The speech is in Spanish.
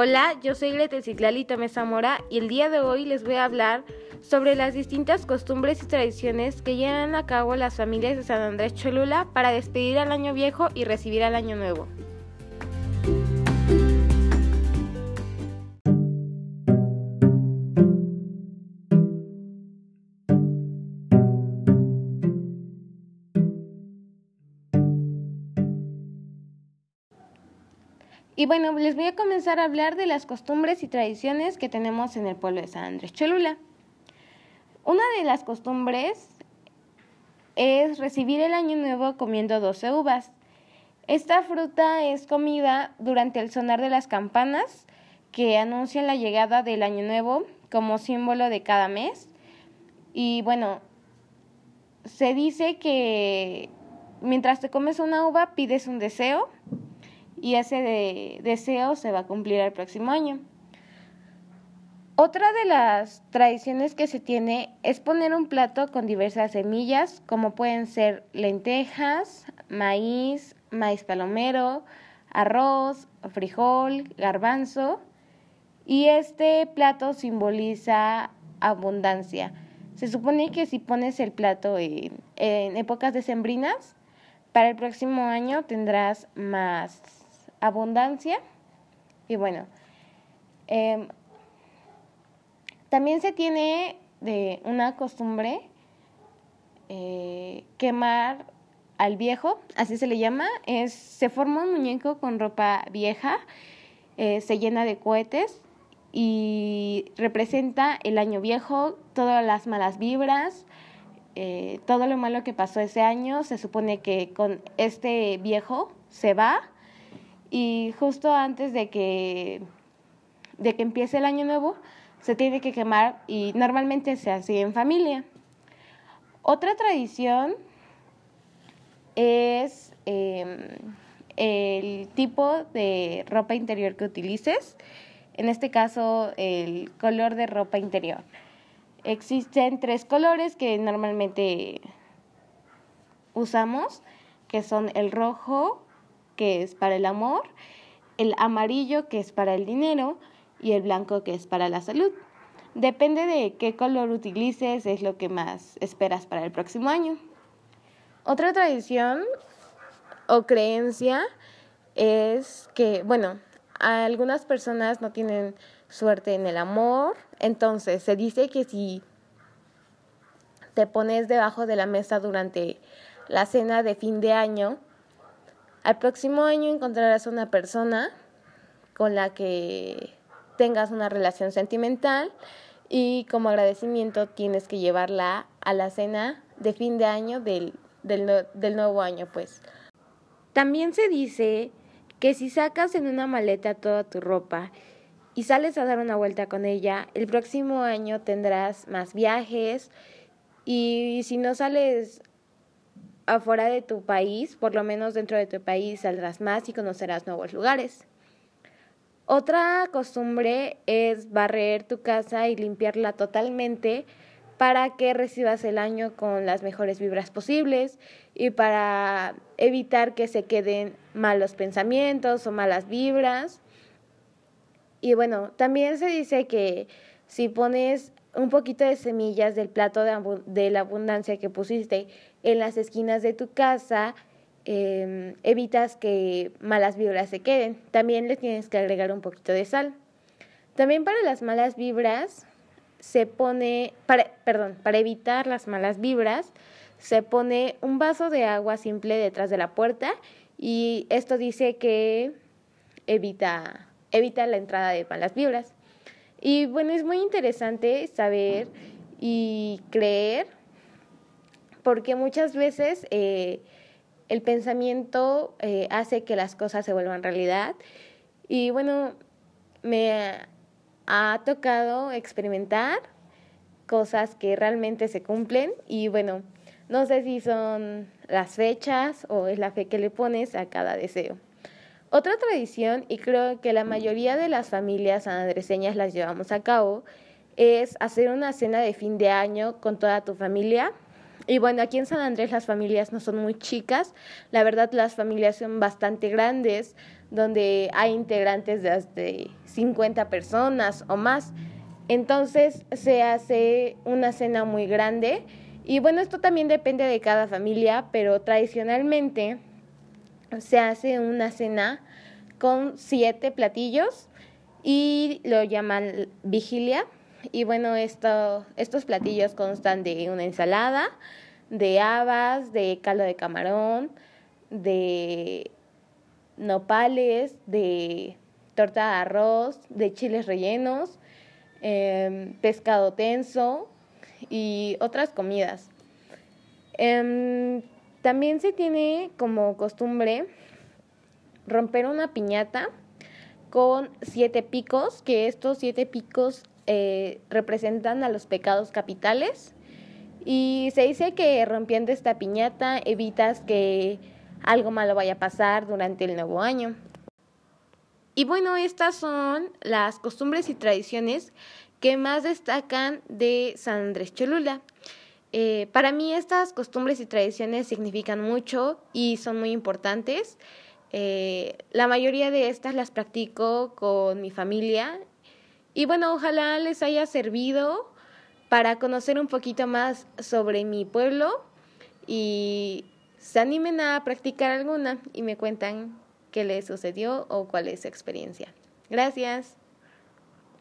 Hola, yo soy Greta Citlali Tomé Zamora y el día de hoy les voy a hablar sobre las distintas costumbres y tradiciones que llevan a cabo las familias de San Andrés Cholula para despedir al año viejo y recibir al año nuevo. Y bueno, les voy a comenzar a hablar de las costumbres y tradiciones que tenemos en el pueblo de San Andrés Cholula. Una de las costumbres es recibir el año nuevo comiendo 12 uvas. Esta fruta es comida durante el sonar de las campanas que anuncian la llegada del año nuevo como símbolo de cada mes. Y bueno, se dice que mientras te comes una uva pides un deseo y ese deseo se va a cumplir el próximo año. Otra de las tradiciones que se tiene es poner un plato con diversas semillas, como pueden ser lentejas, maíz, maíz palomero, arroz, frijol, garbanzo. Y este plato simboliza abundancia. Se supone que si pones el plato en, en épocas decembrinas, para el próximo año tendrás más abundancia. Y bueno, em, también se tiene de una costumbre eh, quemar al viejo, así se le llama, es, se forma un muñeco con ropa vieja, eh, se llena de cohetes y representa el año viejo, todas las malas vibras, eh, todo lo malo que pasó ese año, se supone que con este viejo se va y justo antes de que, de que empiece el año nuevo se tiene que quemar y normalmente se hace en familia. Otra tradición es em, el tipo de ropa interior que utilices, en este caso el color de ropa interior. Existen tres colores que normalmente usamos, que son el rojo, que es para el amor, el amarillo, que es para el dinero, y el blanco, que es para la salud. Depende de qué color utilices, es lo que más esperas para el próximo año. Otra tradición o creencia es que, bueno, algunas personas no tienen suerte en el amor, entonces se dice que si te pones debajo de la mesa durante la cena de fin de año, al próximo año encontrarás una persona con la que tengas una relación sentimental y como agradecimiento tienes que llevarla a la cena de fin de año del, del, nuevo año, pues. También se dice que si sacas en una maleta toda tu ropa y sales a dar una vuelta con ella, el próximo año tendrás más viajes y si no sales afuera de tu país, por lo menos dentro de tu país saldrás más y conocerás nuevos lugares. Otra costumbre es barrer tu casa y limpiarla totalmente para que recibas el año con las mejores vibras posibles y para evitar que se queden malos pensamientos o malas vibras. Y bueno, también se dice que si pones un poquito de semillas del plato de, la abundancia que pusiste en las esquinas de tu casa, em, evitas que malas vibras se queden. También le tienes que agregar un poquito de sal. También para las malas vibras se pone, para, perdón, para evitar las malas vibras, se pone un vaso de agua simple detrás de la puerta y esto dice que evita, evita la entrada de malas vibras. Y bueno, es muy interesante saber y creer, porque muchas veces eh, el pensamiento eh, hace que las cosas se vuelvan realidad. Y bueno, me ha tocado experimentar cosas que realmente se cumplen y bueno, no sé si son las fechas o es la fe que le pones a cada deseo. Otra tradición, y creo que la mayoría de las familias sanadreseñas las llevamos a cabo, es hacer una cena de fin de año con toda tu familia. Y bueno, aquí en San Andrés las familias no son muy chicas, la verdad las familias son bastante grandes, donde hay integrantes de hasta 50 personas o más. Entonces se hace una cena muy grande y bueno, esto también depende de cada familia, pero tradicionalmente se hace una cena con siete platillos y lo llaman vigilia. Y bueno, esto, estos platillos constan de una ensalada, de habas, de caldo de camarón, de nopales, de torta de arroz, de chiles rellenos, em, pescado tenso y otras comidas. Em, también se tiene como costumbre romper una piñata con siete picos, que estos siete picos eh, representan a los pecados capitales. Y se dice que rompiendo esta piñata evitas que algo malo vaya a pasar durante el nuevo año. Y bueno, estas son las costumbres y tradiciones que más destacan de San Andrés Cholula. Eh, para mí estas costumbres y tradiciones significan mucho y son muy importantes. Eh, la mayoría de estas las practico con mi familia y bueno, ojalá les haya servido para conocer un poquito más sobre mi pueblo y se animen a practicar alguna y me cuentan qué les sucedió o cuál es su experiencia. Gracias.